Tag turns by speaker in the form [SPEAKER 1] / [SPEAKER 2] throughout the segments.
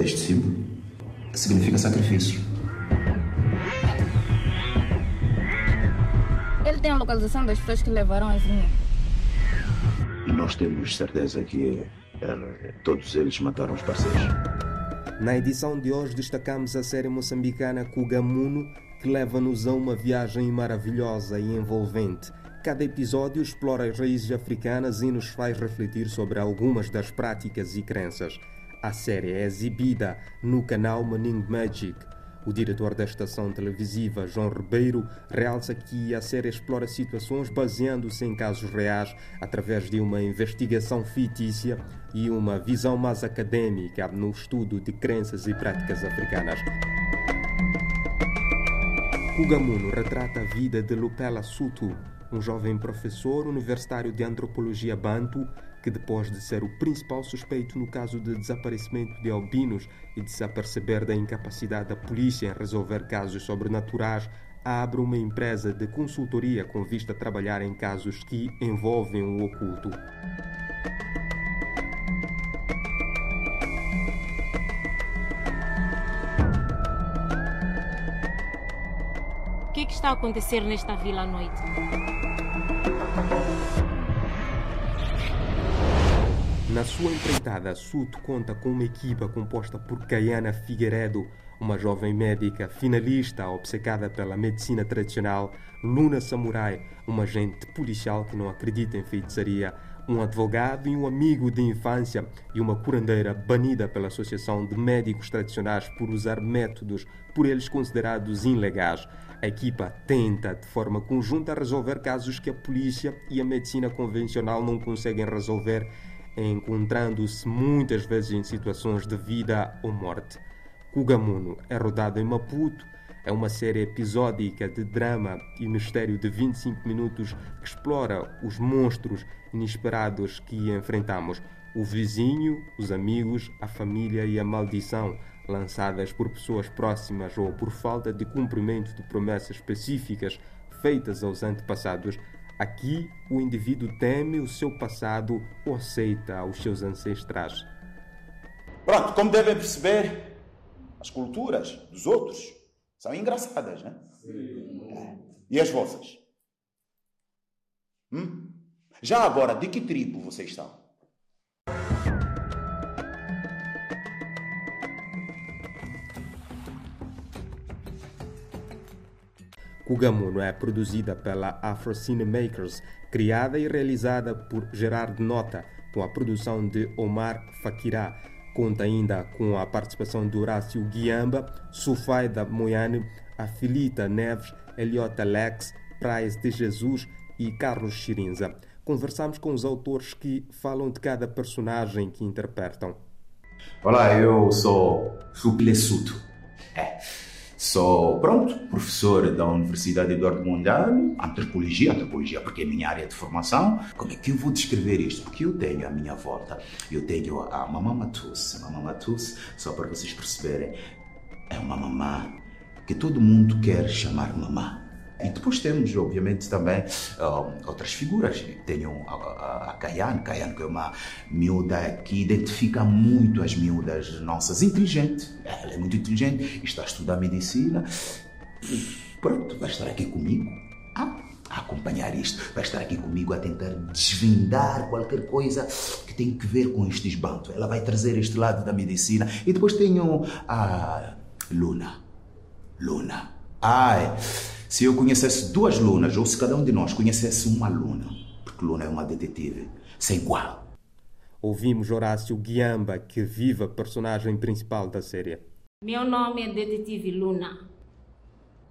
[SPEAKER 1] este símbolo? Significa sacrifício.
[SPEAKER 2] Ele tem a localização das pessoas que levaram as linhas.
[SPEAKER 1] E nós temos certeza que eh, todos eles mataram os parceiros.
[SPEAKER 3] Na edição de hoje destacamos a série moçambicana Kugamuno, que leva-nos a uma viagem maravilhosa e envolvente. Cada episódio explora as raízes africanas e nos faz refletir sobre algumas das práticas e crenças. A série é exibida no canal Maning Magic. O diretor da estação televisiva, João Ribeiro, realça que a série explora situações baseando-se em casos reais através de uma investigação fictícia e uma visão mais acadêmica no estudo de crenças e práticas africanas. Kugamuno retrata a vida de Lupela Sutu, um jovem professor universitário de antropologia banto que, depois de ser o principal suspeito no caso de desaparecimento de albinos e de se aperceber da incapacidade da polícia em resolver casos sobrenaturais, abre uma empresa de consultoria com vista a trabalhar em casos que envolvem o oculto.
[SPEAKER 4] Está a acontecer nesta vila à noite?
[SPEAKER 3] Na sua empreitada, Suto conta com uma equipa composta por Caiana Figueiredo, uma jovem médica finalista obcecada pela medicina tradicional, Luna Samurai, uma agente policial que não acredita em feitiçaria, um advogado e um amigo de infância e uma curandeira banida pela Associação de Médicos Tradicionais por usar métodos por eles considerados ilegais. A equipa tenta, de forma conjunta, resolver casos que a polícia e a medicina convencional não conseguem resolver, encontrando-se muitas vezes em situações de vida ou morte. Kugamuno é rodado em Maputo, é uma série episódica de drama e mistério de 25 minutos que explora os monstros inesperados que enfrentamos, o vizinho, os amigos, a família e a maldição, lançadas por pessoas próximas ou por falta de cumprimento de promessas específicas feitas aos antepassados. Aqui, o indivíduo teme o seu passado ou aceita os seus ancestrais.
[SPEAKER 5] Pronto, como devem perceber, as culturas dos outros são engraçadas, né? É. E as vossas? Hum? Já agora, de que tribo vocês são?
[SPEAKER 3] Kugamuno é produzida pela Afro Cinemakers, criada e realizada por Gerard Nota, com a produção de Omar Fakirá. Conta ainda com a participação de Horácio Guiamba, Sufaida Moyane, Afilita Neves, Eliota Lex, Prais de Jesus e Carlos Chirinza. Conversamos com os autores que falam de cada personagem que interpretam.
[SPEAKER 1] Olá, eu sou Suple Suto. É. Sou, pronto, professor da Universidade Eduardo Mondlane, antropologia, antropologia porque é minha área de formação. Como é que eu vou descrever isto? Porque eu tenho à minha volta, eu tenho a mamã Matus. Mamã Matus, só para vocês perceberem, é uma mamã que todo mundo quer chamar mamã. E depois temos, obviamente, também uh, outras figuras. Tenho a, a, a que é uma miúda que identifica muito as miúdas nossas, inteligente. Ela é muito inteligente, está a estudar medicina. Pronto, vai estar aqui comigo a, a acompanhar isto. Vai estar aqui comigo a tentar desvendar qualquer coisa que tem que ver com este esbanto. Ela vai trazer este lado da medicina. E depois tenho a Luna. Luna. Ai. Se eu conhecesse duas lunas, ou se cada um de nós conhecesse uma luna, porque Luna é uma detetive, sem igual.
[SPEAKER 3] Ouvimos Horácio Guiamba, que vive a personagem principal da série.
[SPEAKER 4] Meu nome é Detetive Luna.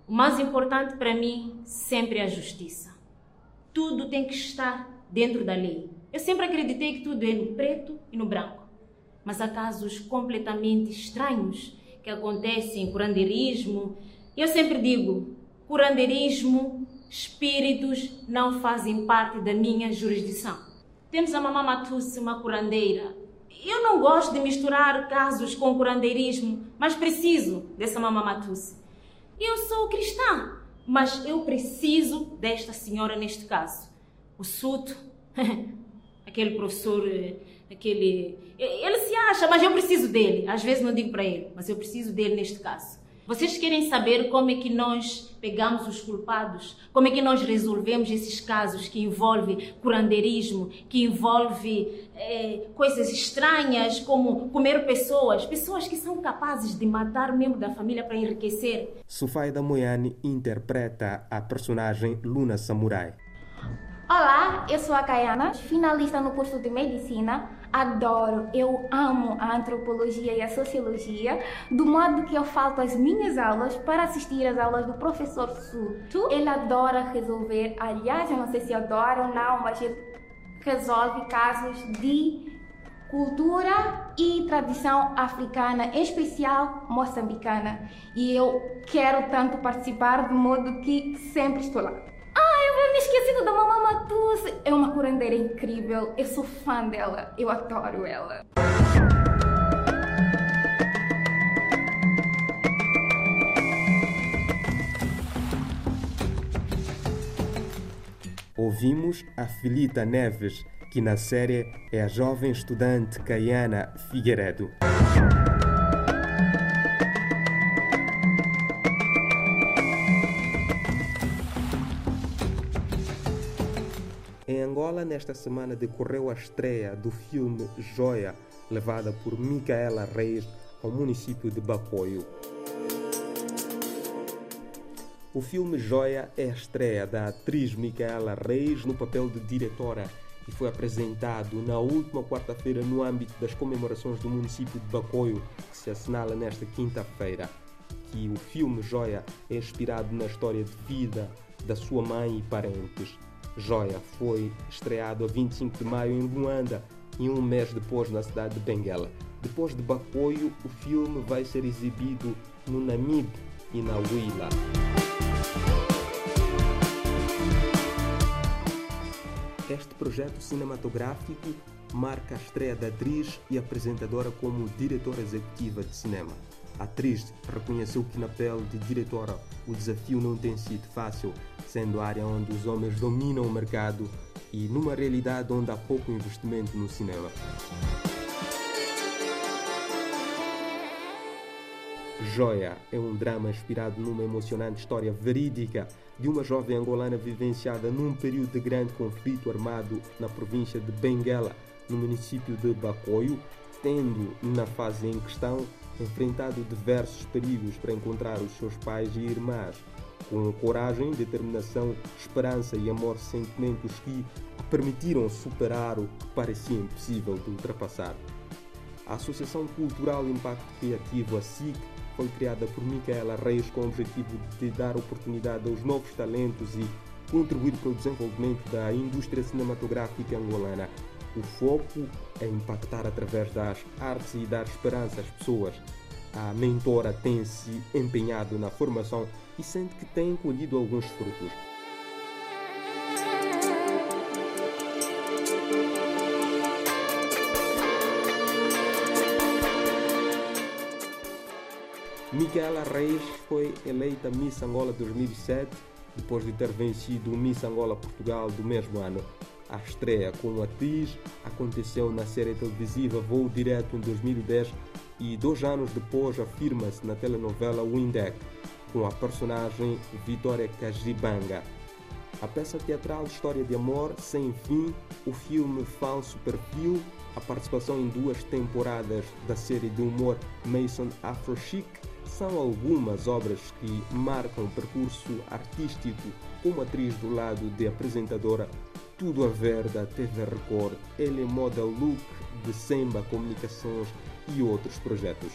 [SPEAKER 4] O mais importante para mim sempre é a justiça. Tudo tem que estar dentro da lei. Eu sempre acreditei que tudo é no preto e no branco. Mas há casos completamente estranhos que acontecem em curandeirismo. Eu sempre digo, curandeirismo, espíritos não fazem parte da minha jurisdição. Temos a Mamá Matusse, uma curandeira. Eu não gosto de misturar casos com curandeirismo, mas preciso dessa Mamá Matusse. Eu sou cristã, mas eu preciso desta senhora neste caso. O Suto, aquele professor, aquele. Ele se acha, mas eu preciso dele. Às vezes não digo para ele, mas eu preciso dele neste caso. Vocês querem saber como é que nós pegamos os culpados? Como é que nós resolvemos esses casos que envolvem curandeirismo, que envolve é, coisas estranhas como comer pessoas, pessoas que são capazes de matar membro da família para enriquecer?
[SPEAKER 3] Sufaida Moyane interpreta a personagem Luna Samurai.
[SPEAKER 2] Olá, eu sou a Kayana, finalista no curso de Medicina. Adoro, eu amo a antropologia e a sociologia, do modo que eu falto as minhas aulas para assistir às aulas do professor Su. Tu? Ele adora resolver, aliás, eu não sei se adora ou não, mas ele resolve casos de cultura e tradição africana, em especial moçambicana. E eu quero tanto participar, de modo que sempre estou lá. Eu me esquecido da Matusse. É uma curandeira incrível. Eu sou fã dela. Eu adoro ela.
[SPEAKER 3] Ouvimos a Filita Neves, que na série é a jovem estudante Caiana Figueiredo. Angola, nesta semana decorreu a estreia do filme Joia, levada por Micaela Reis ao município de Bacoio. O filme Joia é a estreia da atriz Micaela Reis no papel de diretora e foi apresentado na última quarta-feira no âmbito das comemorações do município de Bacoio, que se assinala nesta quinta-feira. Que o filme Joia é inspirado na história de vida da sua mãe e parentes. Joia foi estreado a 25 de maio em Luanda e um mês depois na cidade de Benguela. Depois de Bacoio, o filme vai ser exibido no Namib e na Huila. Este projeto cinematográfico marca a estreia da atriz e apresentadora como diretora executiva de cinema. A atriz reconheceu que na pele de diretora o desafio não tem sido fácil, sendo a área onde os homens dominam o mercado e numa realidade onde há pouco investimento no cinema. Joia é um drama inspirado numa emocionante história verídica de uma jovem angolana vivenciada num período de grande conflito armado na província de Benguela, no município de Bacoio, tendo, na fase em questão, enfrentado diversos perigos para encontrar os seus pais e irmãs. Com coragem, determinação, esperança e amor, sentimentos que permitiram superar o que parecia impossível de ultrapassar. A Associação Cultural Impacto Criativo, a SIC, foi criada por Micaela Reis com o objetivo de dar oportunidade aos novos talentos e contribuir para o desenvolvimento da indústria cinematográfica angolana. O foco é impactar através das artes e dar esperança às pessoas. A mentora tem se empenhado na formação e sente que tem colhido alguns frutos. Micaela Reis foi eleita Miss Angola 2007 depois de ter vencido o Miss Angola Portugal do mesmo ano. A estreia como atriz aconteceu na série televisiva Voo Direto em 2010 e dois anos depois afirma-se na telenovela Windeck com a personagem Vitória Cajibanga. A peça teatral História de Amor Sem Fim, o filme Falso Perfil, a participação em duas temporadas da série de humor Mason Afro Chic são algumas obras que marcam o percurso artístico como atriz do lado de apresentadora Tudo a Ver da TV Record, ele Model Look de Semba Comunicações e outros projetos.